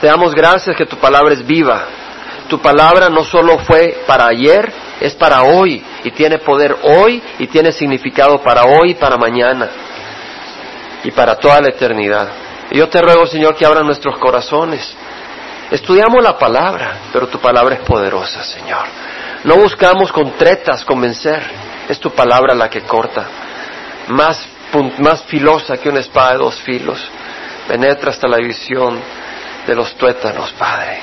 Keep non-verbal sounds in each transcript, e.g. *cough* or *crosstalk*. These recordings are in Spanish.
Te damos gracias que tu palabra es viva. Tu palabra no solo fue para ayer, es para hoy y tiene poder hoy y tiene significado para hoy y para mañana y para toda la eternidad. Y yo te ruego, Señor, que abra nuestros corazones. Estudiamos la palabra, pero tu palabra es poderosa, Señor. No buscamos con tretas convencer, es tu palabra la que corta, más, más filosa que una espada de dos filos, penetra hasta la visión de los tuétanos, Padre,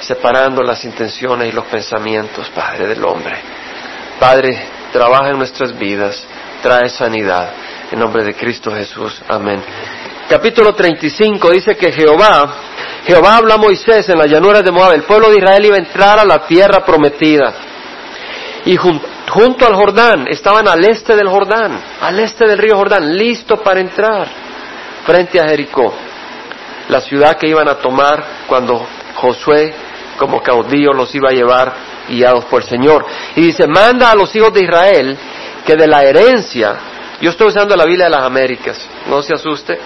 separando las intenciones y los pensamientos, Padre, del hombre. Padre, trabaja en nuestras vidas, trae sanidad. En nombre de Cristo Jesús. Amén. Capítulo 35 dice que Jehová, Jehová habla a Moisés en las llanuras de Moab, el pueblo de Israel iba a entrar a la tierra prometida. Y junto al Jordán, estaban al este del Jordán, al este del río Jordán, listo para entrar frente a Jericó, la ciudad que iban a tomar cuando Josué como caudillo los iba a llevar guiados por el Señor. Y dice, manda a los hijos de Israel que de la herencia, yo estoy usando la Biblia de las Américas, no se asuste,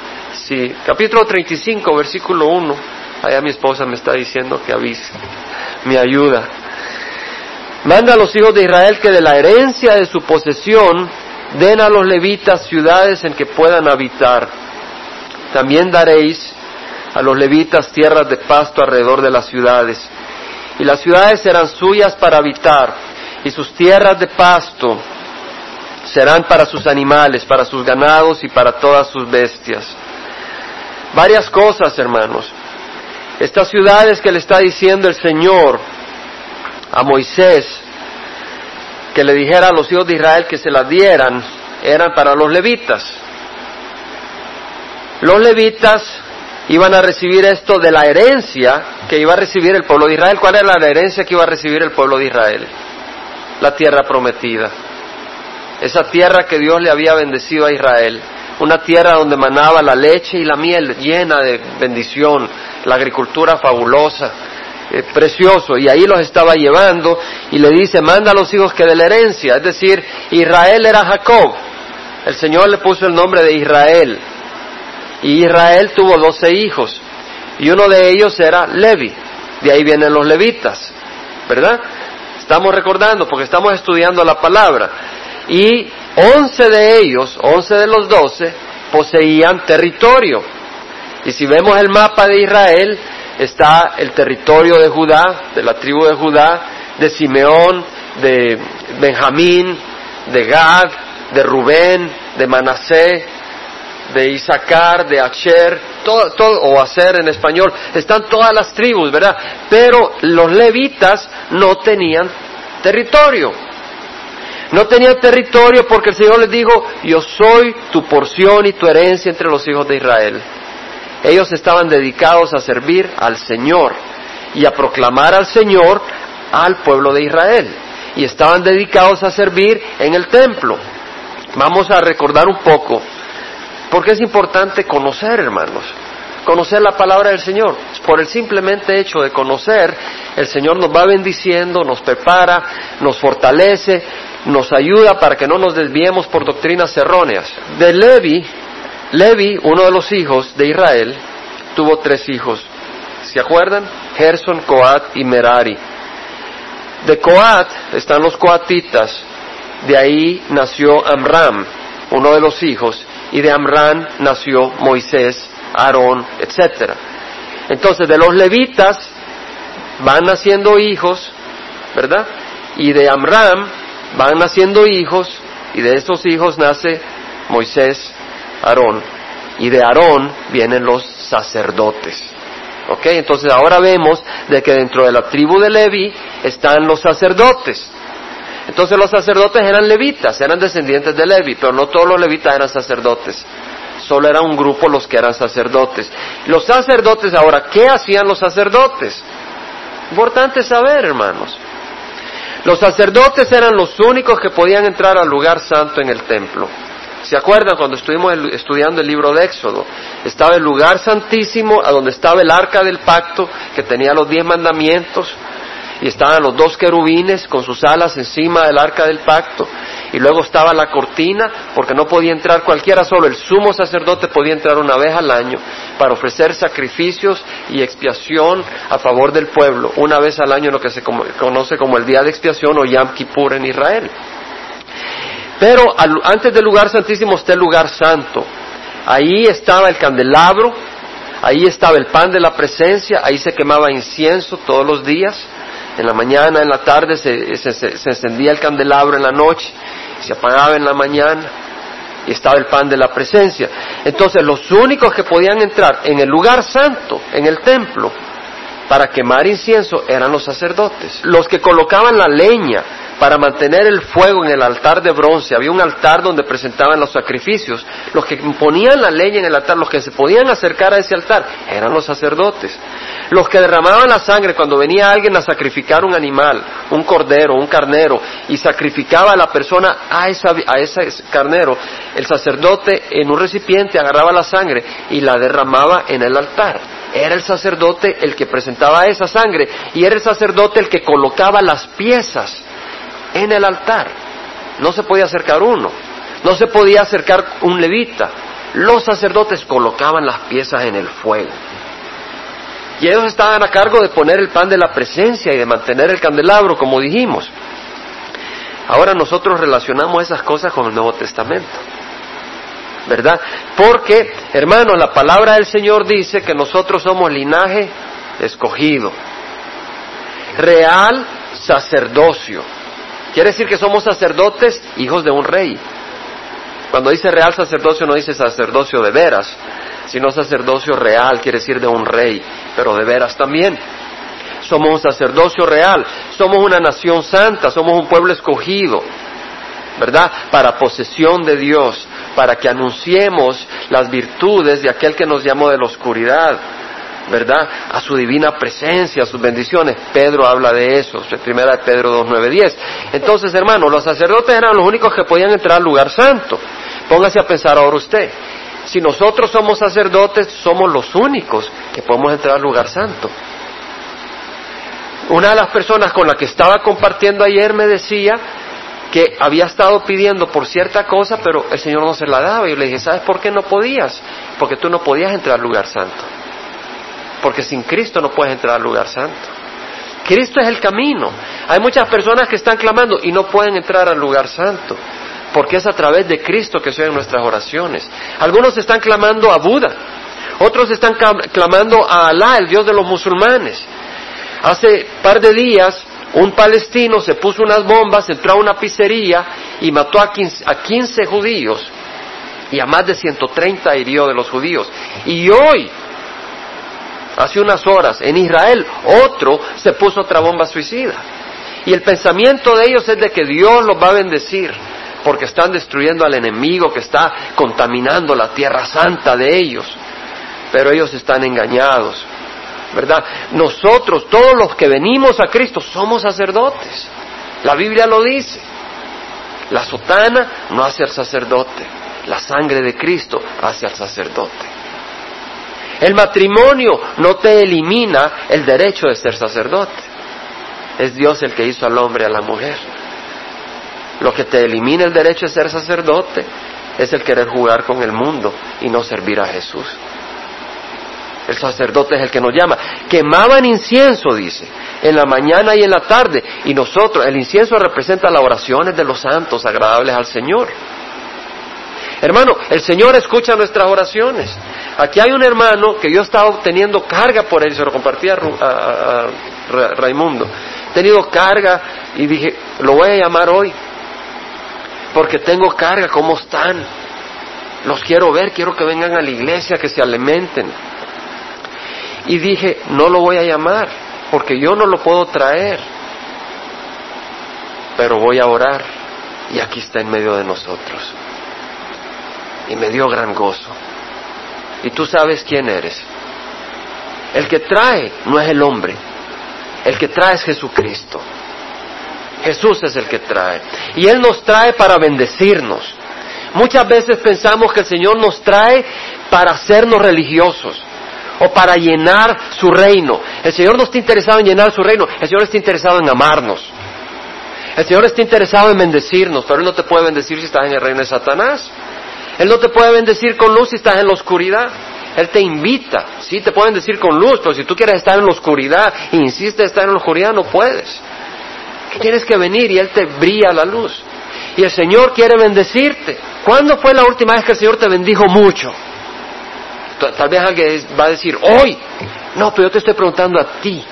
sí, capítulo 35, versículo 1, allá mi esposa me está diciendo que avise, me ayuda. Manda a los hijos de Israel que de la herencia de su posesión den a los levitas ciudades en que puedan habitar. También daréis a los levitas tierras de pasto alrededor de las ciudades. Y las ciudades serán suyas para habitar, y sus tierras de pasto serán para sus animales, para sus ganados y para todas sus bestias. Varias cosas, hermanos. Estas ciudades que le está diciendo el Señor a Moisés, que le dijera a los hijos de Israel que se las dieran, eran para los levitas. Los levitas iban a recibir esto de la herencia que iba a recibir el pueblo de Israel. ¿Cuál era la herencia que iba a recibir el pueblo de Israel? La tierra prometida. Esa tierra que Dios le había bendecido a Israel, una tierra donde manaba la leche y la miel llena de bendición, la agricultura fabulosa, eh, precioso, y ahí los estaba llevando y le dice, manda a los hijos que de la herencia, es decir, Israel era Jacob, el Señor le puso el nombre de Israel, y Israel tuvo doce hijos, y uno de ellos era Levi, de ahí vienen los levitas, ¿verdad? Estamos recordando porque estamos estudiando la palabra y once de ellos, once de los doce, poseían territorio. Y si vemos el mapa de Israel, está el territorio de Judá, de la tribu de Judá, de Simeón, de Benjamín, de Gad, de Rubén, de Manasé, de Isaacar, de Asher, todo, todo, o Aser en español, están todas las tribus, ¿verdad? Pero los levitas no tenían territorio. No tenían territorio porque el Señor les dijo, yo soy tu porción y tu herencia entre los hijos de Israel. Ellos estaban dedicados a servir al Señor y a proclamar al Señor al pueblo de Israel. Y estaban dedicados a servir en el templo. Vamos a recordar un poco, porque es importante conocer, hermanos, conocer la palabra del Señor. Por el simplemente hecho de conocer, el Señor nos va bendiciendo, nos prepara, nos fortalece nos ayuda para que no nos desviemos por doctrinas erróneas. De Levi, Levi, uno de los hijos de Israel, tuvo tres hijos. ¿Se acuerdan? Gerson, Coat y Merari. De Coat están los coatitas, de ahí nació Amram, uno de los hijos, y de Amram nació Moisés, Aarón, etc. Entonces, de los levitas van naciendo hijos, ¿verdad? Y de Amram van naciendo hijos y de esos hijos nace Moisés, Aarón y de Aarón vienen los sacerdotes. ¿Ok? Entonces ahora vemos de que dentro de la tribu de Levi están los sacerdotes. Entonces los sacerdotes eran levitas, eran descendientes de Levi, pero no todos los levitas eran sacerdotes. Solo era un grupo los que eran sacerdotes. Los sacerdotes ahora, ¿qué hacían los sacerdotes? Importante saber, hermanos. Los sacerdotes eran los únicos que podían entrar al lugar santo en el templo. ¿Se acuerdan cuando estuvimos estudiando el libro de Éxodo? Estaba el lugar santísimo, a donde estaba el arca del pacto, que tenía los diez mandamientos, y estaban los dos querubines con sus alas encima del arca del pacto, y luego estaba la cortina, porque no podía entrar cualquiera, solo el sumo sacerdote podía entrar una vez al año para ofrecer sacrificios y expiación a favor del pueblo, una vez al año lo que se conoce como el día de expiación o Yom Kippur en Israel. Pero antes del lugar santísimo está el lugar santo. Ahí estaba el candelabro, ahí estaba el pan de la presencia, ahí se quemaba incienso todos los días, en la mañana, en la tarde se, se, encendía el candelabro en la noche, se apagaba en la mañana y estaba el pan de la presencia. Entonces los únicos que podían entrar en el lugar santo, en el templo, para quemar incienso eran los sacerdotes, los que colocaban la leña para mantener el fuego en el altar de bronce. Había un altar donde presentaban los sacrificios. Los que ponían la leña en el altar, los que se podían acercar a ese altar, eran los sacerdotes. Los que derramaban la sangre cuando venía alguien a sacrificar un animal, un cordero, un carnero, y sacrificaba a la persona a, esa, a ese carnero, el sacerdote en un recipiente agarraba la sangre y la derramaba en el altar. Era el sacerdote el que presentaba esa sangre y era el sacerdote el que colocaba las piezas en el altar. No se podía acercar uno, no se podía acercar un levita. Los sacerdotes colocaban las piezas en el fuego. Y ellos estaban a cargo de poner el pan de la presencia y de mantener el candelabro, como dijimos. Ahora nosotros relacionamos esas cosas con el Nuevo Testamento. ¿Verdad? Porque, hermano, la palabra del Señor dice que nosotros somos linaje escogido, real sacerdocio Quiere decir que somos sacerdotes, hijos de un rey. Cuando dice real sacerdocio no dice sacerdocio de veras, sino sacerdocio real, quiere decir de un rey, pero de veras también. Somos un sacerdocio real, somos una nación santa, somos un pueblo escogido, ¿verdad? Para posesión de Dios, para que anunciemos las virtudes de aquel que nos llamó de la oscuridad ¿verdad? A su divina presencia, a sus bendiciones. Pedro habla de eso, primera de Pedro 2, 9, 10. Entonces, hermano, los sacerdotes eran los únicos que podían entrar al lugar santo. Póngase a pensar ahora usted. Si nosotros somos sacerdotes, somos los únicos que podemos entrar al lugar santo. Una de las personas con la que estaba compartiendo ayer me decía que había estado pidiendo por cierta cosa, pero el Señor no se la daba. Y yo le dije, ¿sabes por qué no podías? Porque tú no podías entrar al lugar santo. Porque sin Cristo no puedes entrar al lugar santo. Cristo es el camino. Hay muchas personas que están clamando y no pueden entrar al lugar santo. Porque es a través de Cristo que se oyen nuestras oraciones. Algunos están clamando a Buda. Otros están clamando a Alá, el Dios de los musulmanes. Hace par de días un palestino se puso unas bombas, entró a una pizzería y mató a 15, a 15 judíos y a más de 130 hirió de los judíos. Y hoy hace unas horas, en Israel, otro se puso otra bomba suicida. Y el pensamiento de ellos es de que Dios los va a bendecir, porque están destruyendo al enemigo que está contaminando la tierra santa de ellos. Pero ellos están engañados, ¿verdad? Nosotros, todos los que venimos a Cristo, somos sacerdotes. La Biblia lo dice. La sotana no hace al sacerdote, la sangre de Cristo hace al sacerdote. El matrimonio no te elimina el derecho de ser sacerdote. Es Dios el que hizo al hombre y a la mujer. Lo que te elimina el derecho de ser sacerdote es el querer jugar con el mundo y no servir a Jesús. El sacerdote es el que nos llama. Quemaban incienso, dice, en la mañana y en la tarde. Y nosotros, el incienso representa las oraciones de los santos agradables al Señor. Hermano, el Señor escucha nuestras oraciones. Aquí hay un hermano que yo estaba teniendo carga por él, se lo compartía a, Raimundo. He tenido carga y dije, lo voy a llamar hoy, porque tengo carga, ¿cómo están? Los quiero ver, quiero que vengan a la iglesia, que se alimenten. Y dije, no lo voy a llamar, porque yo no lo puedo traer, pero voy a orar. Y aquí está en medio de nosotros y me dio gran gozo. Y tú sabes quién eres. El que trae no es el hombre, el que trae es Jesucristo. Jesús es el que trae. Y Él nos trae para bendecirnos. Muchas veces pensamos que el Señor nos trae para hacernos religiosos o para llenar su reino. El Señor no está interesado en llenar su reino, el Señor está interesado en amarnos. El Señor está interesado en bendecirnos, pero Él no te puede bendecir si estás en el reino de Satanás. Él no te puede bendecir con luz si estás en la oscuridad. Él te invita. Sí, te pueden decir con luz, pero si tú quieres estar en la oscuridad e insistes en estar en la oscuridad, no puedes. tienes que venir y Él te brilla la luz. Y el Señor quiere bendecirte. ¿Cuándo fue la última vez que el Señor te bendijo mucho? Tal vez alguien va a decir, hoy. No, pero yo te estoy preguntando a ti.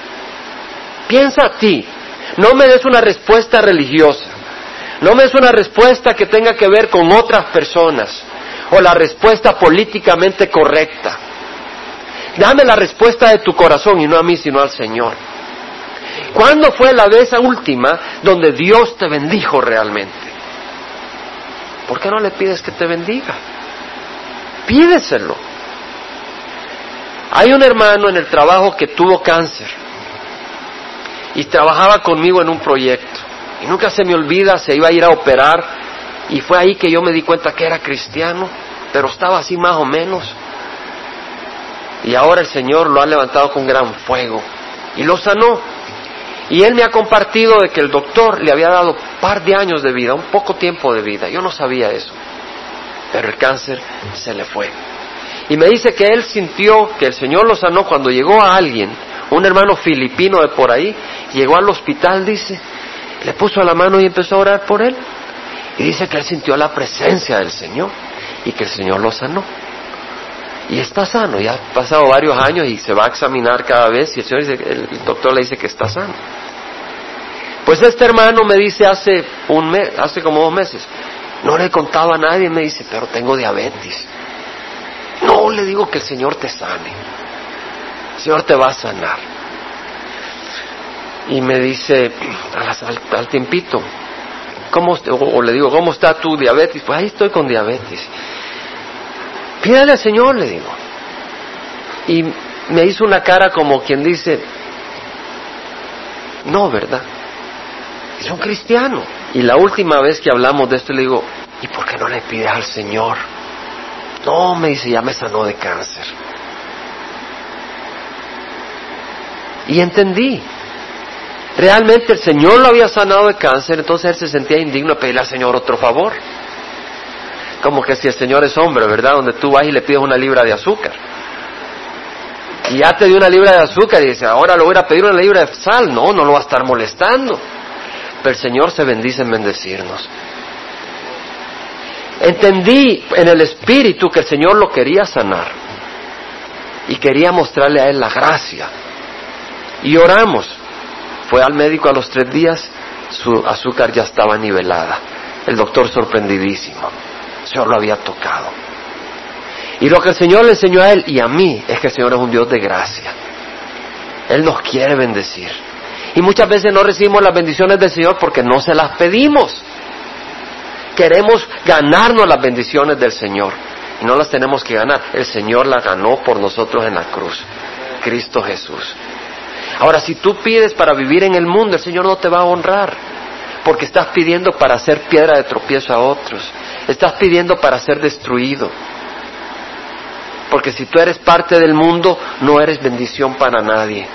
Piensa a ti. No me des una respuesta religiosa. No me des una respuesta que tenga que ver con otras personas o la respuesta políticamente correcta. Dame la respuesta de tu corazón y no a mí, sino al Señor. ¿Cuándo fue la vez última donde Dios te bendijo realmente? ¿Por qué no le pides que te bendiga? Pídeselo. Hay un hermano en el trabajo que tuvo cáncer y trabajaba conmigo en un proyecto. Y nunca se me olvida, se iba a ir a operar y fue ahí que yo me di cuenta que era cristiano, pero estaba así más o menos. Y ahora el Señor lo ha levantado con gran fuego y lo sanó. Y él me ha compartido de que el doctor le había dado par de años de vida, un poco tiempo de vida. Yo no sabía eso. Pero el cáncer se le fue. Y me dice que él sintió que el Señor lo sanó cuando llegó a alguien, un hermano filipino de por ahí, llegó al hospital, dice, le puso la mano y empezó a orar por él. Y dice que él sintió la presencia del Señor y que el Señor lo sanó. Y está sano, ya ha pasado varios años y se va a examinar cada vez y el, Señor el doctor le dice que está sano. Pues este hermano me dice hace un mes, hace como dos meses, no le contaba a nadie, me dice, pero tengo diabetes. No le digo que el Señor te sane. El Señor te va a sanar. Y me dice al, tiempito, ¿cómo, o, le digo, ¿cómo está tu diabetes? Pues ahí estoy con diabetes. Pídale al Señor, le digo. Y me hizo una cara como quien dice, no, ¿verdad? Es un cristiano. Y la última vez que hablamos de esto le digo, ¿y por qué no le pides al Señor? No, me dice, ya me sanó de cáncer. Y entendí. Realmente el Señor lo había sanado de cáncer, entonces él se sentía indigno de pedirle al Señor otro favor. Como que si el Señor es hombre, ¿verdad? Donde tú vas y le pides una libra de azúcar. Y ya te dio una libra de azúcar y dice, ahora lo voy a pedir una libra de sal. No, no lo va a estar molestando. Pero el Señor se bendice en bendecirnos. Entendí en el espíritu que el Señor lo quería sanar y quería mostrarle a él la gracia. Y oramos. Fue al médico a los tres días, su azúcar ya estaba nivelada. El doctor sorprendidísimo. El Señor lo había tocado. Y lo que el Señor le enseñó a él y a mí es que el Señor es un Dios de gracia. Él nos quiere bendecir. Y muchas veces no recibimos las bendiciones del Señor porque no se las pedimos queremos ganarnos las bendiciones del Señor. Y no las tenemos que ganar. El Señor las ganó por nosotros en la cruz. Cristo Jesús. Ahora, si tú pides para vivir en el mundo, el Señor no te va a honrar. Porque estás pidiendo para ser piedra de tropiezo a otros. Estás pidiendo para ser destruido. Porque si tú eres parte del mundo, no eres bendición para nadie.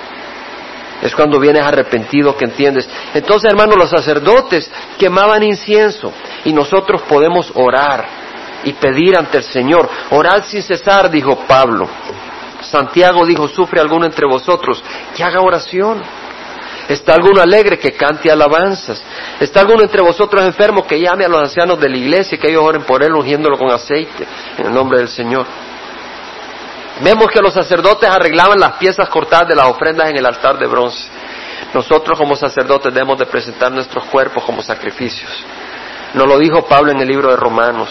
Es cuando vienes arrepentido que entiendes. Entonces, hermanos, los sacerdotes quemaban incienso y nosotros podemos orar y pedir ante el Señor. Orar sin cesar, dijo Pablo. Santiago dijo, sufre alguno entre vosotros, que haga oración. ¿Está alguno alegre que cante alabanzas? ¿Está alguno entre vosotros enfermo que llame a los ancianos de la iglesia y que ellos oren por él ungiéndolo con aceite en el nombre del Señor? Vemos que los sacerdotes arreglaban las piezas cortadas de las ofrendas en el altar de bronce. Nosotros como sacerdotes debemos de presentar nuestros cuerpos como sacrificios. Nos lo dijo Pablo en el libro de Romanos.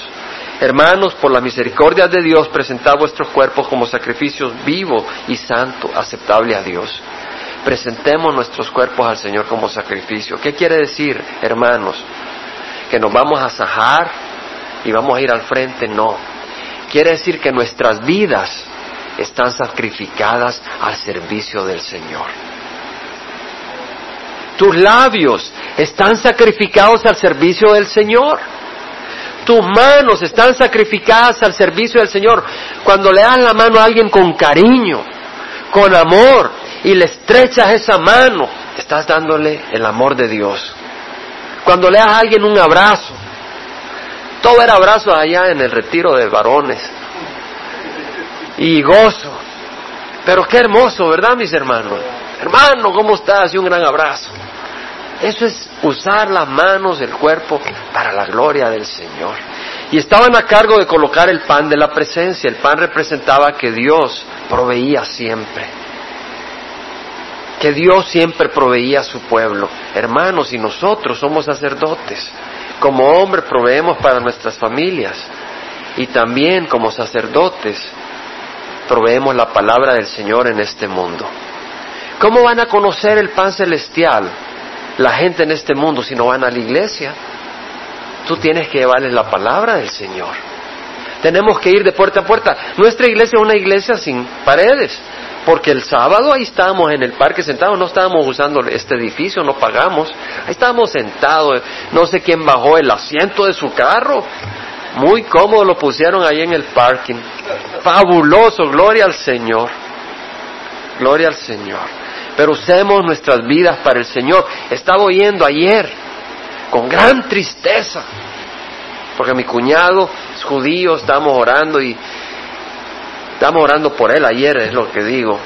Hermanos, por la misericordia de Dios, presentad vuestros cuerpos como sacrificios vivo y santo, aceptable a Dios. Presentemos nuestros cuerpos al Señor como sacrificio. ¿Qué quiere decir, hermanos? ¿Que nos vamos a sajar y vamos a ir al frente? No. Quiere decir que nuestras vidas están sacrificadas al servicio del Señor. Tus labios están sacrificados al servicio del Señor. Tus manos están sacrificadas al servicio del Señor. Cuando le das la mano a alguien con cariño, con amor, y le estrechas esa mano, estás dándole el amor de Dios. Cuando le das a alguien un abrazo, todo era abrazo allá en el retiro de varones. Y gozo. Pero qué hermoso, ¿verdad, mis hermanos? Hermano, ¿cómo estás? Y un gran abrazo. Eso es usar las manos, el cuerpo, para la gloria del Señor. Y estaban a cargo de colocar el pan de la presencia. El pan representaba que Dios proveía siempre. Que Dios siempre proveía a su pueblo. Hermanos, y nosotros somos sacerdotes. Como hombres proveemos para nuestras familias. Y también como sacerdotes proveemos la palabra del Señor en este mundo. ¿Cómo van a conocer el pan celestial la gente en este mundo si no van a la iglesia? Tú tienes que llevarles la palabra del Señor. Tenemos que ir de puerta a puerta. Nuestra iglesia es una iglesia sin paredes, porque el sábado ahí estábamos en el parque sentados, no estábamos usando este edificio, no pagamos. Ahí estábamos sentados, no sé quién bajó el asiento de su carro. Muy cómodo lo pusieron ahí en el parking. Fabuloso, gloria al Señor. Gloria al Señor. Pero usemos nuestras vidas para el Señor. Estaba oyendo ayer con gran tristeza, porque mi cuñado es judío, estamos orando y estamos orando por él ayer, es lo que digo.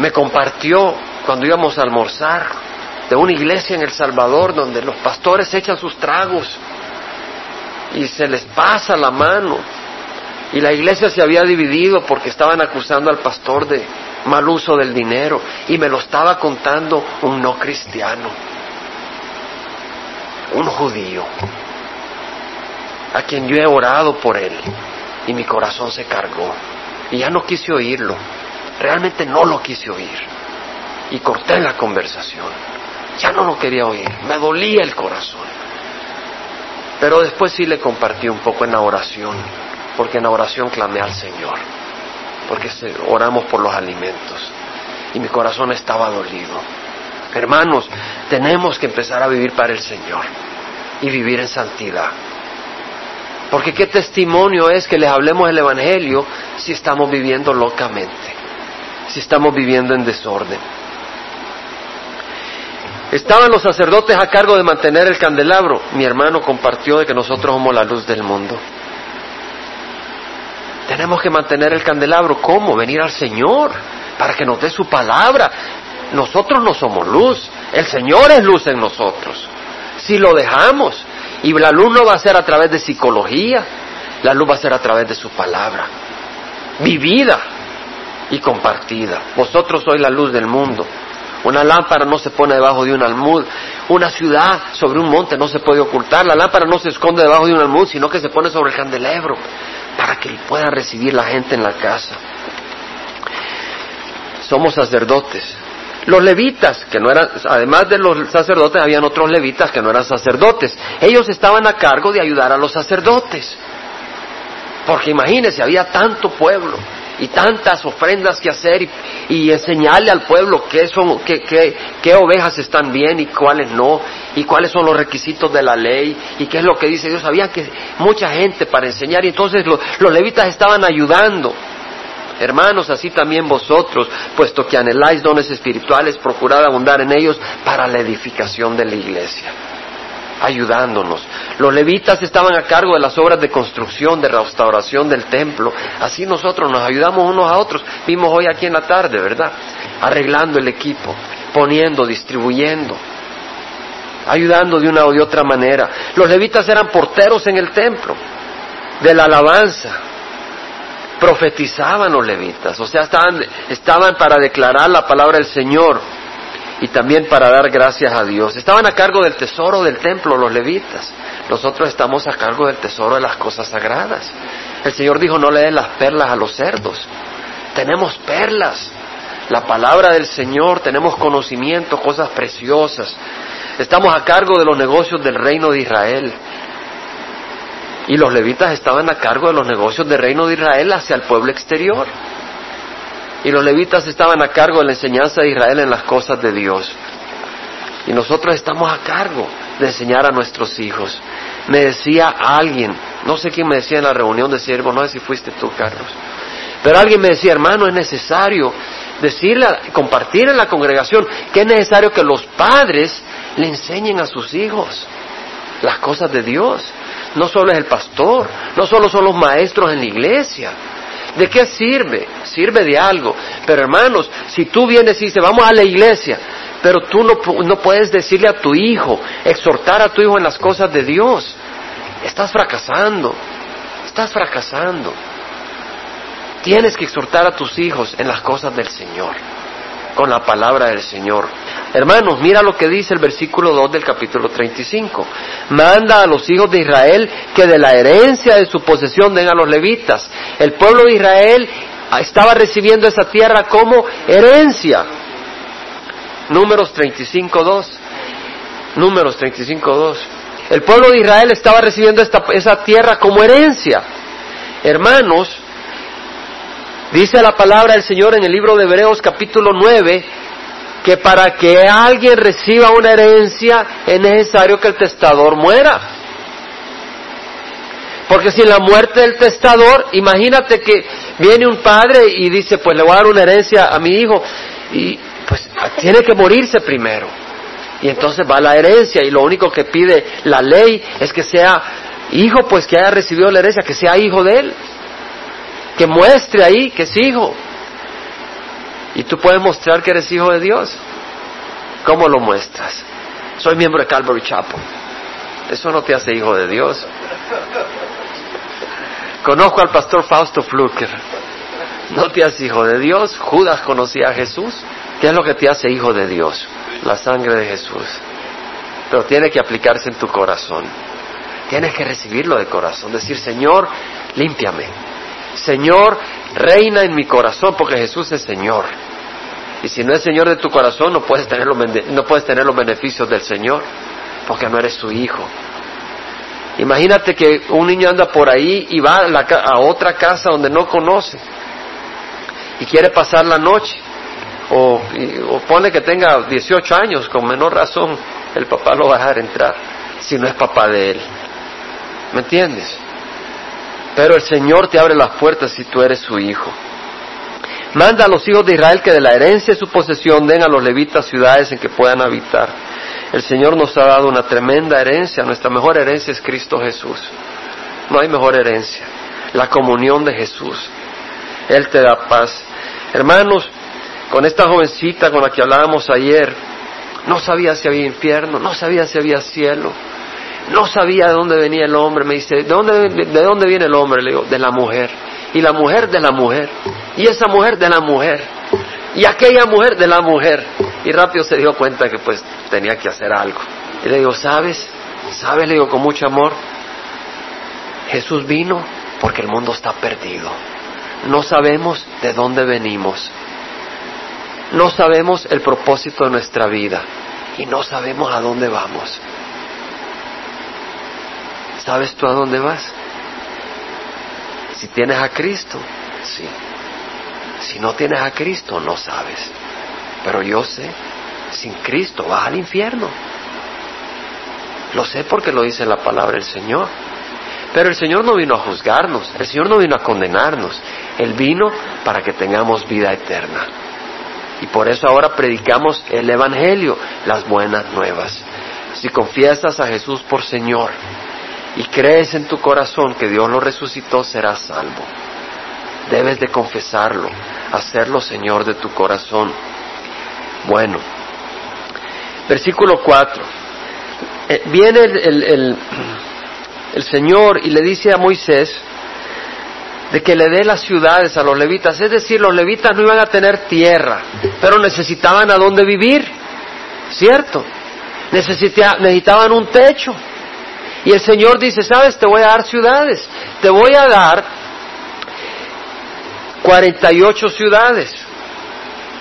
Me compartió cuando íbamos a almorzar de una iglesia en El Salvador donde los pastores echan sus tragos y se les pasa la mano. Y la iglesia se había dividido porque estaban acusando al pastor de mal uso del dinero. Y me lo estaba contando un no cristiano. Un judío, a quien yo he orado por él, y mi corazón se cargó, y ya no quise oírlo, realmente no lo quise oír, y corté la conversación, ya no lo quería oír, me dolía el corazón, pero después sí le compartí un poco en la oración, porque en la oración clamé al Señor, porque oramos por los alimentos, y mi corazón estaba dolido. Hermanos, tenemos que empezar a vivir para el Señor y vivir en santidad. Porque qué testimonio es que les hablemos el Evangelio si estamos viviendo locamente, si estamos viviendo en desorden. Estaban los sacerdotes a cargo de mantener el candelabro. Mi hermano compartió de que nosotros somos la luz del mundo. Tenemos que mantener el candelabro. ¿Cómo? Venir al Señor para que nos dé su palabra. Nosotros no somos luz, el Señor es luz en nosotros. Si lo dejamos, y la luz no va a ser a través de psicología, la luz va a ser a través de su palabra, vivida y compartida. Vosotros sois la luz del mundo. Una lámpara no se pone debajo de un almud. Una ciudad sobre un monte no se puede ocultar. La lámpara no se esconde debajo de un almud, sino que se pone sobre el candelebro para que pueda recibir la gente en la casa. Somos sacerdotes, los levitas, que no eran, además de los sacerdotes, habían otros levitas que no eran sacerdotes. Ellos estaban a cargo de ayudar a los sacerdotes. Porque imagínense, había tanto pueblo y tantas ofrendas que hacer y, enseñarle al pueblo qué, son, qué, qué, ovejas están bien y cuáles no, y cuáles son los requisitos de la ley y qué es lo que dice Dios. Había que mucha gente para enseñar y entonces los levitas estaban ayudando. Hermanos, así también vosotros, puesto que anheláis dones espirituales, procurad abundar en ellos para la edificación de la iglesia, ayudándonos. Los levitas estaban a cargo de las obras de construcción, de restauración del templo. Así nosotros nos ayudamos unos a otros. Vimos hoy aquí en la tarde, ¿verdad? Arreglando el equipo, poniendo, distribuyendo ayudando de una o de otra manera. Los levitas eran porteros en el templo, de la alabanza, profetizaban los levitas, o sea, estaban, estaban para declarar la palabra del Señor y también para dar gracias a Dios. Estaban a cargo del tesoro del templo los levitas. Nosotros estamos a cargo del tesoro de las cosas sagradas. El Señor dijo, no le den las perlas a los cerdos. Tenemos perlas. La palabra del Señor, tenemos conocimiento, cosas preciosas. Estamos a cargo de los negocios del reino de Israel. Y los levitas estaban a cargo de los negocios del reino de Israel hacia el pueblo exterior. Y los levitas estaban a cargo de la enseñanza de Israel en las cosas de Dios. Y nosotros estamos a cargo de enseñar a nuestros hijos. Me decía alguien, no sé quién me decía en la reunión de siervos, no sé si fuiste tú, Carlos, pero alguien me decía, hermano, es necesario decirle, compartir en la congregación que es necesario que los padres le enseñen a sus hijos las cosas de Dios. No solo es el pastor, no solo son los maestros en la iglesia. ¿De qué sirve? Sirve de algo. Pero hermanos, si tú vienes y dices, vamos a la iglesia, pero tú no, no puedes decirle a tu hijo, exhortar a tu hijo en las cosas de Dios, estás fracasando, estás fracasando. Tienes que exhortar a tus hijos en las cosas del Señor, con la palabra del Señor. Hermanos, mira lo que dice el versículo 2 del capítulo 35. Manda a los hijos de Israel que de la herencia de su posesión den a los levitas. El pueblo de Israel estaba recibiendo esa tierra como herencia. Números 35.2. Números 35.2. El pueblo de Israel estaba recibiendo esta, esa tierra como herencia. Hermanos, Dice la palabra del Señor en el libro de Hebreos capítulo 9 que para que alguien reciba una herencia es necesario que el testador muera. Porque sin la muerte del testador, imagínate que viene un padre y dice, pues le voy a dar una herencia a mi hijo y pues tiene que morirse primero. Y entonces va la herencia y lo único que pide la ley es que sea hijo, pues que haya recibido la herencia, que sea hijo de él que muestre ahí que es hijo. Y tú puedes mostrar que eres hijo de Dios. ¿Cómo lo muestras? Soy miembro de Calvary Chapel. Eso no te hace hijo de Dios. Conozco al pastor Fausto Fluker. No te hace hijo de Dios. Judas conocía a Jesús. ¿Qué es lo que te hace hijo de Dios? La sangre de Jesús. Pero tiene que aplicarse en tu corazón. Tienes que recibirlo de corazón. Decir, Señor, límpiame Señor, reina en mi corazón, porque Jesús es Señor. Y si no es Señor de tu corazón, no puedes tener los, no puedes tener los beneficios del Señor, porque no eres su hijo. Imagínate que un niño anda por ahí y va a, otra casa donde no conoce y quiere pasar la noche. O, o, pone que tenga 18 años, con menor razón, el papá lo va a dejar entrar, si no es papá de él. ¿Me entiendes? Pero el Señor te abre las puertas si tú eres su hijo. Manda a los hijos de Israel que de la herencia de su posesión den a los levitas ciudades en que puedan habitar. El Señor nos ha dado una tremenda herencia. Nuestra mejor herencia es Cristo Jesús. No hay mejor herencia. La comunión de Jesús. Él te da paz. Hermanos, con esta jovencita con la que hablábamos ayer, no sabía si había infierno, no sabía si había cielo. No sabía de dónde venía el hombre. Me dice, ¿de dónde, de dónde viene el hombre? Le digo, de la mujer. Y la mujer de la mujer. Y esa mujer de la mujer. Y aquella mujer de la mujer. Y rápido se dio cuenta que pues tenía que hacer algo. Y le digo, ¿sabes? ¿Sabes? Le digo con mucho amor. Jesús vino porque el mundo está perdido. No sabemos de dónde venimos. No sabemos el propósito de nuestra vida. Y no sabemos a dónde vamos. ¿Sabes tú a dónde vas? Si tienes a Cristo, sí. Si no tienes a Cristo, no sabes. Pero yo sé, sin Cristo vas al infierno. Lo sé porque lo dice la palabra del Señor. Pero el Señor no vino a juzgarnos, el Señor no vino a condenarnos, Él vino para que tengamos vida eterna. Y por eso ahora predicamos el Evangelio, las buenas nuevas. Si confiesas a Jesús por Señor, y crees en tu corazón que Dios lo resucitó, serás salvo. Debes de confesarlo, hacerlo Señor de tu corazón. Bueno, versículo 4. Eh, viene el, el Señor y le dice a Moisés de que le dé las ciudades a los levitas. Es decir, los levitas no iban a tener tierra, pero necesitaban a dónde vivir, ¿cierto? necesitaban un techo. Y el Señor dice, sabes, te voy a dar ciudades, te voy a dar 48 ciudades,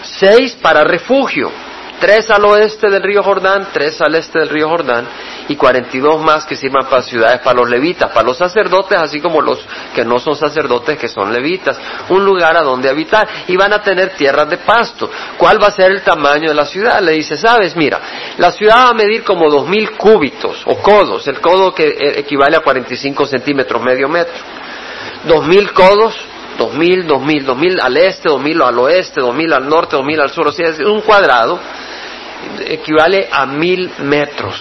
seis para refugio, tres al oeste del río Jordán, tres al este del río Jordán y 42 más que sirvan para ciudades para los levitas, para los sacerdotes, así como los que no son sacerdotes, que son levitas, un lugar a donde habitar y van a tener tierras de pasto. ¿Cuál va a ser el tamaño de la ciudad? Le dice, sabes, mira, la ciudad va a medir como dos mil cúbitos o codos, el codo que equivale a 45 centímetros, medio metro. Dos mil codos dos mil, dos mil, dos mil al este, dos mil al oeste, dos mil al norte, dos mil al sur, o sea, es un cuadrado equivale a mil metros,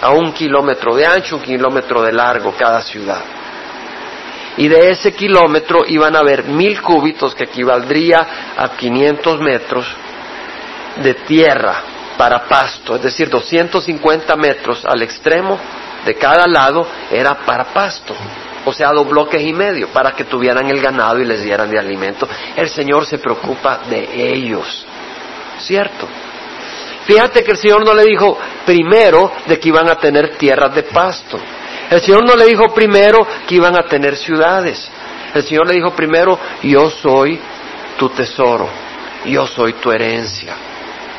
a un kilómetro de ancho, un kilómetro de largo cada ciudad. Y de ese kilómetro iban a haber mil cúbitos que equivaldría a 500 metros de tierra para pasto, es decir, 250 metros al extremo de cada lado era para pasto, o sea, dos bloques y medio, para que tuvieran el ganado y les dieran de alimento. El Señor se preocupa de ellos, ¿cierto? Fíjate que el Señor no le dijo primero de que iban a tener tierras de pasto. El Señor no le dijo primero que iban a tener ciudades. El Señor le dijo primero, yo soy tu tesoro, yo soy tu herencia.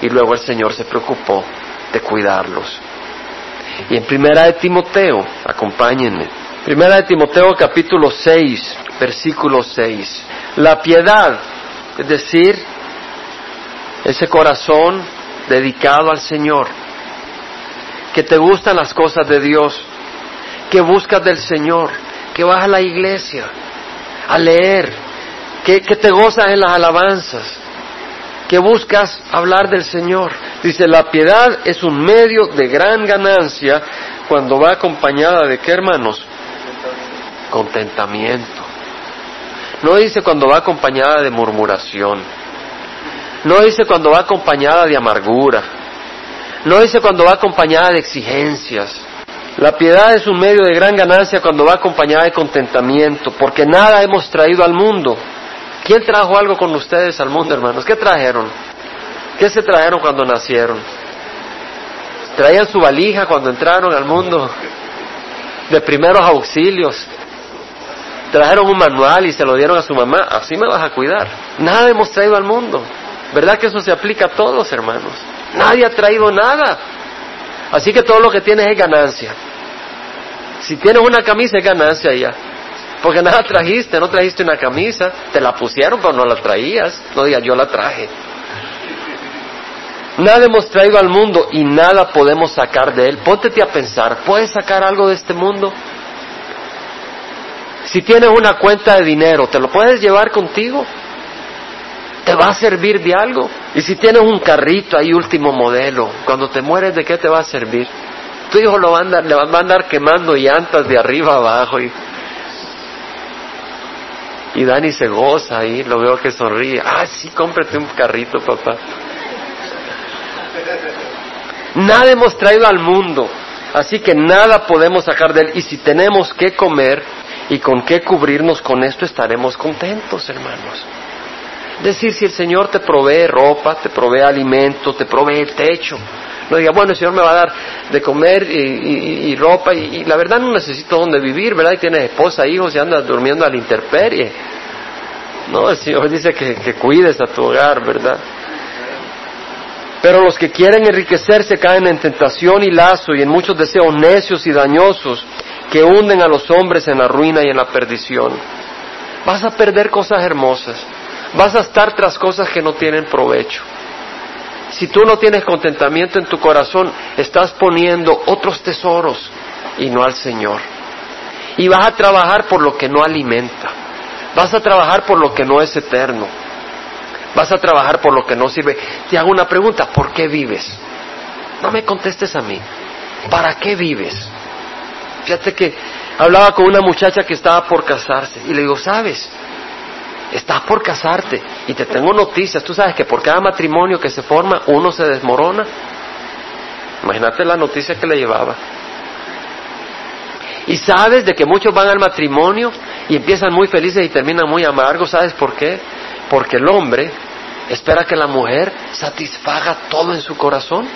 Y luego el Señor se preocupó de cuidarlos. Y en Primera de Timoteo, acompáñenme. Primera de Timoteo capítulo 6, versículo 6. La piedad, es decir, ese corazón dedicado al Señor, que te gustan las cosas de Dios, que buscas del Señor, que vas a la iglesia a leer, que, que te gozas en las alabanzas, que buscas hablar del Señor. Dice, la piedad es un medio de gran ganancia cuando va acompañada de qué hermanos? Contentamiento. No dice cuando va acompañada de murmuración. No dice cuando va acompañada de amargura. No dice cuando va acompañada de exigencias. La piedad es un medio de gran ganancia cuando va acompañada de contentamiento, porque nada hemos traído al mundo. ¿Quién trajo algo con ustedes al mundo, hermanos? ¿Qué trajeron? ¿Qué se trajeron cuando nacieron? ¿Traían su valija cuando entraron al mundo? De primeros auxilios. Trajeron un manual y se lo dieron a su mamá. Así me vas a cuidar. Nada hemos traído al mundo. ¿Verdad que eso se aplica a todos, hermanos? Nadie ha traído nada. Así que todo lo que tienes es ganancia. Si tienes una camisa es ganancia ya. Porque nada trajiste, no trajiste una camisa, te la pusieron pero no la traías. No digas yo la traje. Nada hemos traído al mundo y nada podemos sacar de él. Póntete a pensar, ¿puedes sacar algo de este mundo? Si tienes una cuenta de dinero, ¿te lo puedes llevar contigo? ¿Te va a servir de algo? Y si tienes un carrito ahí último modelo, cuando te mueres, ¿de qué te va a servir? Tu hijo lo va a andar, le va a andar quemando llantas de arriba abajo y, y Dani se goza ahí, lo veo que sonríe. Ah, sí, cómprate un carrito, papá. Nada hemos traído al mundo, así que nada podemos sacar de él. Y si tenemos que comer y con qué cubrirnos con esto, estaremos contentos, hermanos. Decir, si el Señor te provee ropa, te provee alimento, te provee el techo. No diga, bueno, el Señor me va a dar de comer y, ropa y, la verdad no necesito donde vivir, ¿verdad? Y tienes esposa, hijos y andas durmiendo a la intemperie. No, el Señor dice que, que cuides a tu hogar, ¿verdad? Pero los que quieren enriquecerse caen en tentación y lazo y en muchos deseos necios y dañosos que hunden a los hombres en la ruina y en la perdición. Vas a perder cosas hermosas vas a estar tras cosas que no tienen provecho. Si tú no tienes contentamiento en tu corazón, estás poniendo otros tesoros y no al Señor. Y vas a trabajar por lo que no alimenta. Vas a trabajar por lo que no es eterno. Vas a trabajar por lo que no sirve. Te hago una pregunta, ¿por qué vives? No me contestes a mí. ¿Para qué vives? Fíjate que hablaba con una muchacha que estaba por casarse y le digo, ¿sabes? estás por casarte y te tengo noticias. Tú sabes que por cada matrimonio que se forma, uno se desmorona. Imagínate la noticia que le llevaba. Y sabes de que muchos van al matrimonio y empiezan muy felices y terminan muy amargos. ¿Sabes por qué? Porque el hombre espera que la mujer satisfaga todo en su corazón.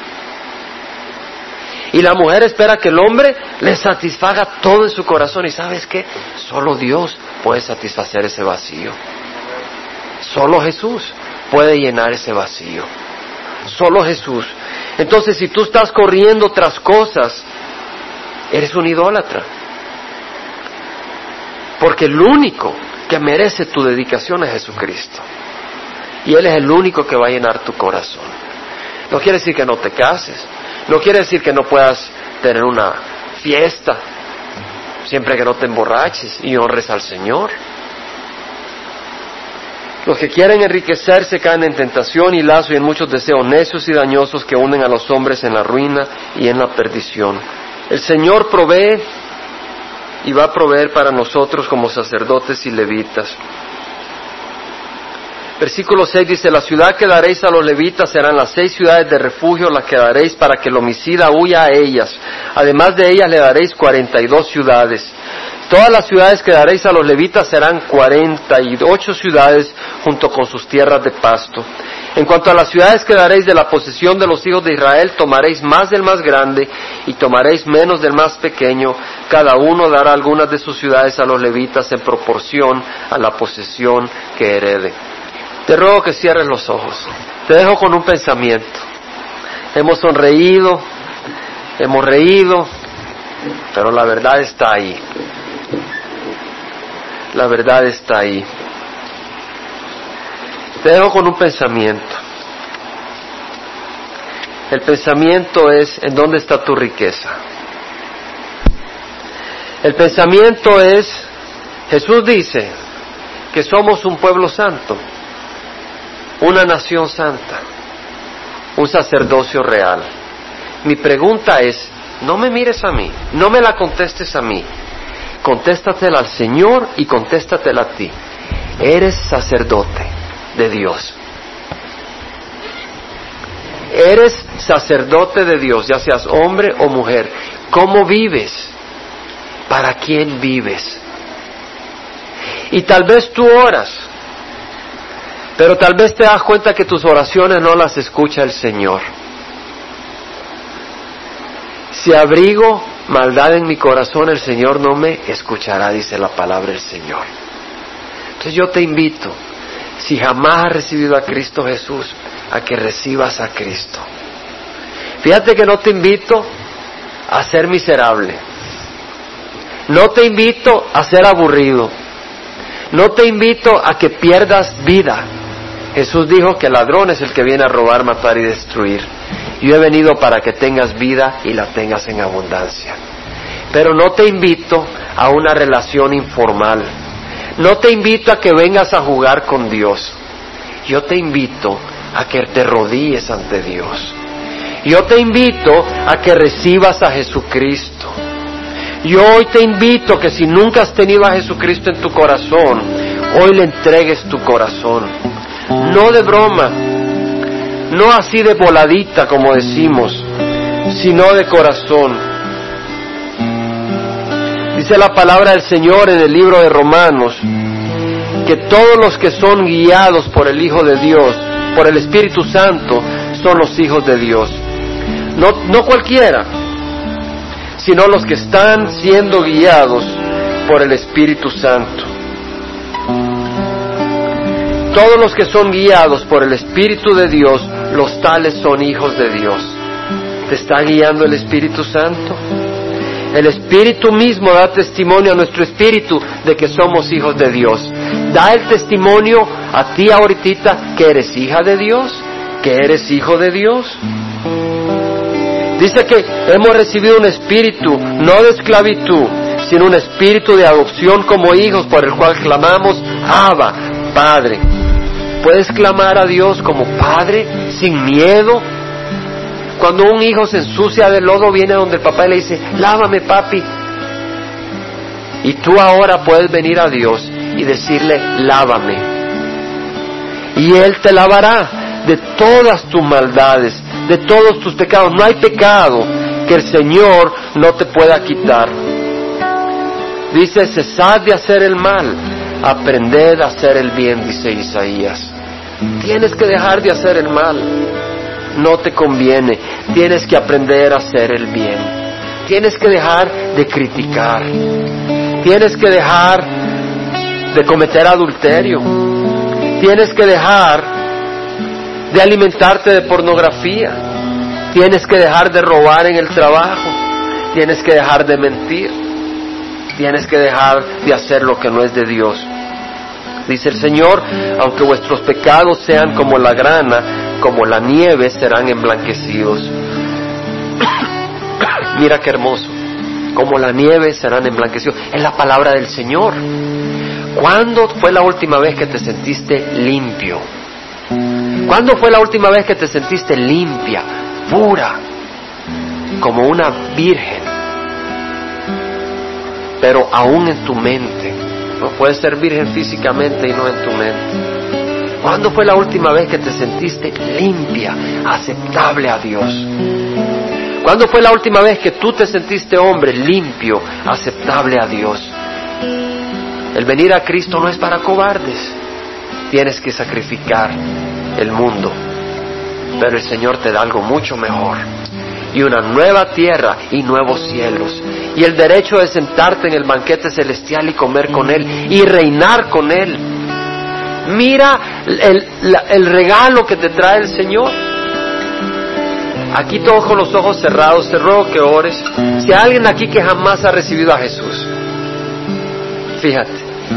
Y la mujer espera que el hombre le satisfaga todo en su corazón. ¿Y sabes qué? Solo Dios puede satisfacer ese vacío. Solo Jesús puede llenar ese vacío. Solo Jesús. Entonces, si tú estás corriendo tras cosas, eres un idólatra. Porque el único que merece tu dedicación es Jesucristo. Y Él es el único que va a llenar tu corazón. No quiere decir que no te cases. No quiere decir que no puedas tener una fiesta. Siempre que no te emborraches y honres al Señor. Los que quieren enriquecerse caen en tentación y lazo y en muchos deseos necios y dañosos que unen a los hombres en la ruina y en la perdición. El Señor provee y va a proveer para nosotros como sacerdotes y levitas. Versículo 6 dice, la ciudad que daréis a los levitas serán las seis ciudades de refugio, las que daréis para que el homicida huya a ellas. Además de ellas le daréis cuarenta y dos ciudades. Todas las ciudades que daréis a los levitas serán cuarenta y ocho ciudades junto con sus tierras de pasto. En cuanto a las ciudades que daréis de la posesión de los hijos de Israel, tomaréis más del más grande y tomaréis menos del más pequeño. Cada uno dará algunas de sus ciudades a los levitas en proporción a la posesión que herede. Te ruego que cierres los ojos. Te dejo con un pensamiento. Hemos sonreído, hemos reído, pero la verdad está ahí. La verdad está ahí. Te dejo con un pensamiento. El pensamiento es en dónde está tu riqueza. El pensamiento es, Jesús dice que somos un pueblo santo una nación santa, un sacerdocio real. Mi pregunta es, no me mires a mí, no me la contestes a mí, contéstatela al Señor y contéstatela a ti. Eres sacerdote de Dios. Eres sacerdote de Dios, ya seas hombre o mujer. ¿Cómo vives? ¿Para quién vives? Y tal vez tú oras pero tal vez te das cuenta que tus oraciones no las escucha el Señor. Si abrigo maldad en mi corazón, el Señor no me escuchará, dice la palabra del Señor. Entonces yo te invito, si jamás has recibido a Cristo Jesús, a que recibas a Cristo. Fíjate que no te invito a ser miserable. No te invito a ser aburrido. No te invito a que pierdas vida. Jesús dijo que el ladrón es el que viene a robar, matar y destruir. Yo he venido para que tengas vida y la tengas en abundancia. Pero no te invito a una relación informal. No te invito a que vengas a jugar con Dios. Yo te invito a que te rodilles ante Dios. Yo te invito a que recibas a Jesucristo. Yo hoy te invito que si nunca has tenido a Jesucristo en tu corazón, hoy le entregues tu corazón no de broma, no así de voladita como decimos, sino de corazón. Dice la palabra del Señor en el libro de Romanos, que todos los que son guiados por el Hijo de Dios, por el Espíritu Santo, son los hijos de Dios. No, no cualquiera, sino los que están siendo guiados por el Espíritu Santo. Todos los que son guiados por el Espíritu de Dios, los tales son hijos de Dios. ¿Te está guiando el Espíritu Santo? El Espíritu mismo da testimonio a nuestro espíritu de que somos hijos de Dios. Da el testimonio a ti ahorita que eres hija de Dios, que eres hijo de Dios. Dice que hemos recibido un espíritu, no de esclavitud, sino un espíritu de adopción como hijos por el cual clamamos, Abba, Padre. Puedes clamar a Dios como Padre sin miedo. Cuando un hijo se ensucia de lodo, viene donde el papá y le dice, lávame papi. Y tú ahora puedes venir a Dios y decirle, lávame. Y Él te lavará de todas tus maldades, de todos tus pecados. No hay pecado que el Señor no te pueda quitar. Dice, cesad de hacer el mal, aprended a hacer el bien, dice Isaías. Tienes que dejar de hacer el mal. No te conviene. Tienes que aprender a hacer el bien. Tienes que dejar de criticar. Tienes que dejar de cometer adulterio. Tienes que dejar de alimentarte de pornografía. Tienes que dejar de robar en el trabajo. Tienes que dejar de mentir. Tienes que dejar de hacer lo que no es de Dios. Dice el Señor, aunque vuestros pecados sean como la grana, como la nieve, serán emblanquecidos. *coughs* Mira qué hermoso. Como la nieve serán emblanquecidos. Es la palabra del Señor. ¿Cuándo fue la última vez que te sentiste limpio? ¿Cuándo fue la última vez que te sentiste limpia, pura, como una virgen? Pero aún en tu mente. No puedes ser virgen físicamente y no en tu mente. ¿Cuándo fue la última vez que te sentiste limpia, aceptable a Dios? ¿Cuándo fue la última vez que tú te sentiste hombre limpio, aceptable a Dios? El venir a Cristo no es para cobardes. Tienes que sacrificar el mundo. Pero el Señor te da algo mucho mejor. Y una nueva tierra y nuevos cielos. Y el derecho de sentarte en el banquete celestial y comer con Él y reinar con Él. Mira el, el regalo que te trae el Señor. Aquí todos con los ojos cerrados, te ruego que ores. Si hay alguien aquí que jamás ha recibido a Jesús, fíjate,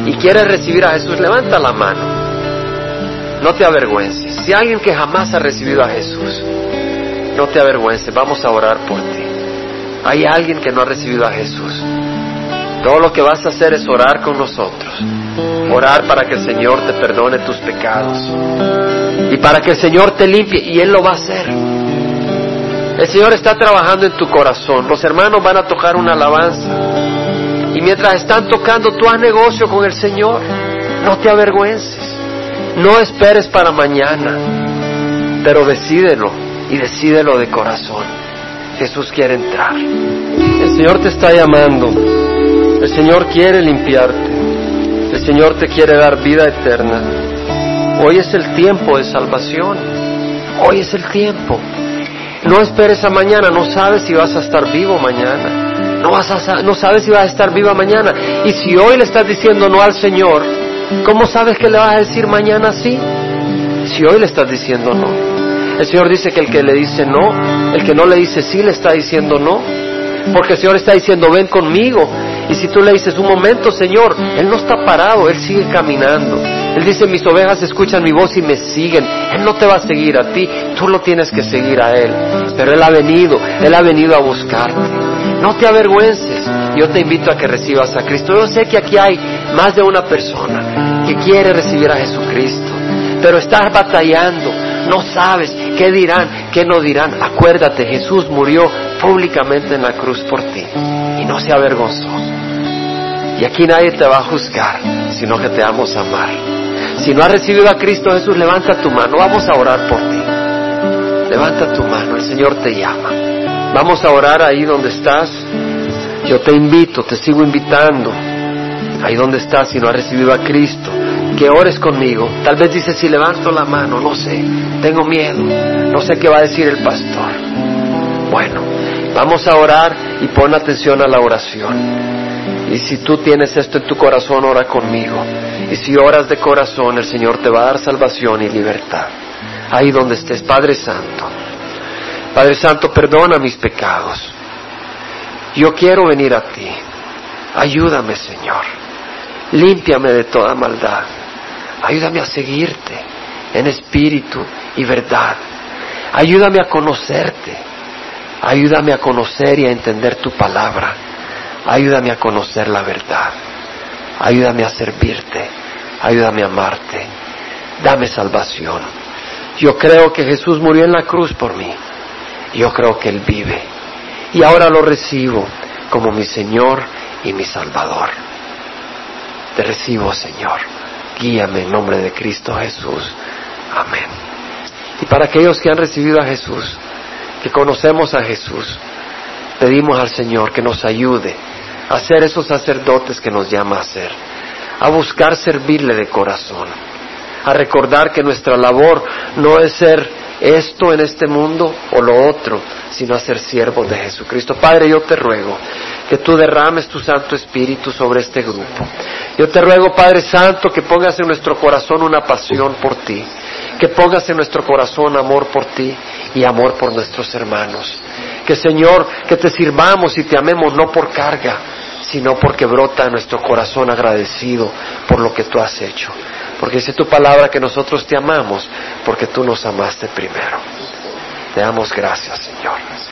y quieres recibir a Jesús, levanta la mano. No te avergüences. Si hay alguien que jamás ha recibido a Jesús, no te avergüences, vamos a orar por ti. Hay alguien que no ha recibido a Jesús. Todo lo que vas a hacer es orar con nosotros. Orar para que el Señor te perdone tus pecados. Y para que el Señor te limpie. Y Él lo va a hacer. El Señor está trabajando en tu corazón. Los hermanos van a tocar una alabanza. Y mientras están tocando, tú haz negocio con el Señor. No te avergüences. No esperes para mañana. Pero decídelo. Y decídelo de corazón. Jesús quiere entrar. El Señor te está llamando. El Señor quiere limpiarte. El Señor te quiere dar vida eterna. Hoy es el tiempo de salvación. Hoy es el tiempo. No esperes a mañana, no sabes si vas a estar vivo mañana. No, vas a, no sabes si vas a estar viva mañana. Y si hoy le estás diciendo no al Señor, ¿cómo sabes que le vas a decir mañana sí? Si hoy le estás diciendo no. El Señor dice que el que le dice no, el que no le dice sí, le está diciendo no. Porque el Señor está diciendo, ven conmigo. Y si tú le dices, un momento, Señor, Él no está parado, Él sigue caminando. Él dice, mis ovejas escuchan mi voz y me siguen. Él no te va a seguir a ti, tú lo tienes que seguir a Él. Pero Él ha venido, Él ha venido a buscarte. No te avergüences. Yo te invito a que recibas a Cristo. Yo sé que aquí hay más de una persona que quiere recibir a Jesucristo, pero estás batallando. No sabes qué dirán, qué no dirán. Acuérdate, Jesús murió públicamente en la cruz por ti y no se avergonzó. Y aquí nadie te va a juzgar, sino que te vamos a amar. Si no has recibido a Cristo Jesús, levanta tu mano, vamos a orar por ti. Levanta tu mano, el Señor te llama. Vamos a orar ahí donde estás. Yo te invito, te sigo invitando. Ahí donde estás, si no has recibido a Cristo, que ores conmigo. Tal vez dices, si levanto la mano, no sé, tengo miedo, no sé qué va a decir el pastor. Bueno, vamos a orar y pon atención a la oración. Y si tú tienes esto en tu corazón, ora conmigo. Y si oras de corazón, el Señor te va a dar salvación y libertad. Ahí donde estés, Padre Santo. Padre Santo, perdona mis pecados. Yo quiero venir a ti. Ayúdame, Señor. Límpiame de toda maldad. Ayúdame a seguirte en espíritu y verdad. Ayúdame a conocerte. Ayúdame a conocer y a entender tu palabra. Ayúdame a conocer la verdad. Ayúdame a servirte. Ayúdame a amarte. Dame salvación. Yo creo que Jesús murió en la cruz por mí. Yo creo que Él vive. Y ahora lo recibo como mi Señor y mi Salvador. Te recibo, Señor. Guíame en nombre de Cristo Jesús. Amén. Y para aquellos que han recibido a Jesús, que conocemos a Jesús, pedimos al Señor que nos ayude a ser esos sacerdotes que nos llama a ser, a buscar servirle de corazón, a recordar que nuestra labor no es ser esto en este mundo o lo otro, sino a ser siervos de Jesucristo. Padre, yo te ruego que tú derrames tu Santo Espíritu sobre este grupo. Yo te ruego, Padre Santo, que pongas en nuestro corazón una pasión por ti, que pongas en nuestro corazón amor por ti y amor por nuestros hermanos. Que Señor, que te sirvamos y te amemos no por carga, sino porque brota en nuestro corazón agradecido por lo que tú has hecho. Porque dice tu palabra que nosotros te amamos porque tú nos amaste primero. Te damos gracias, Señor.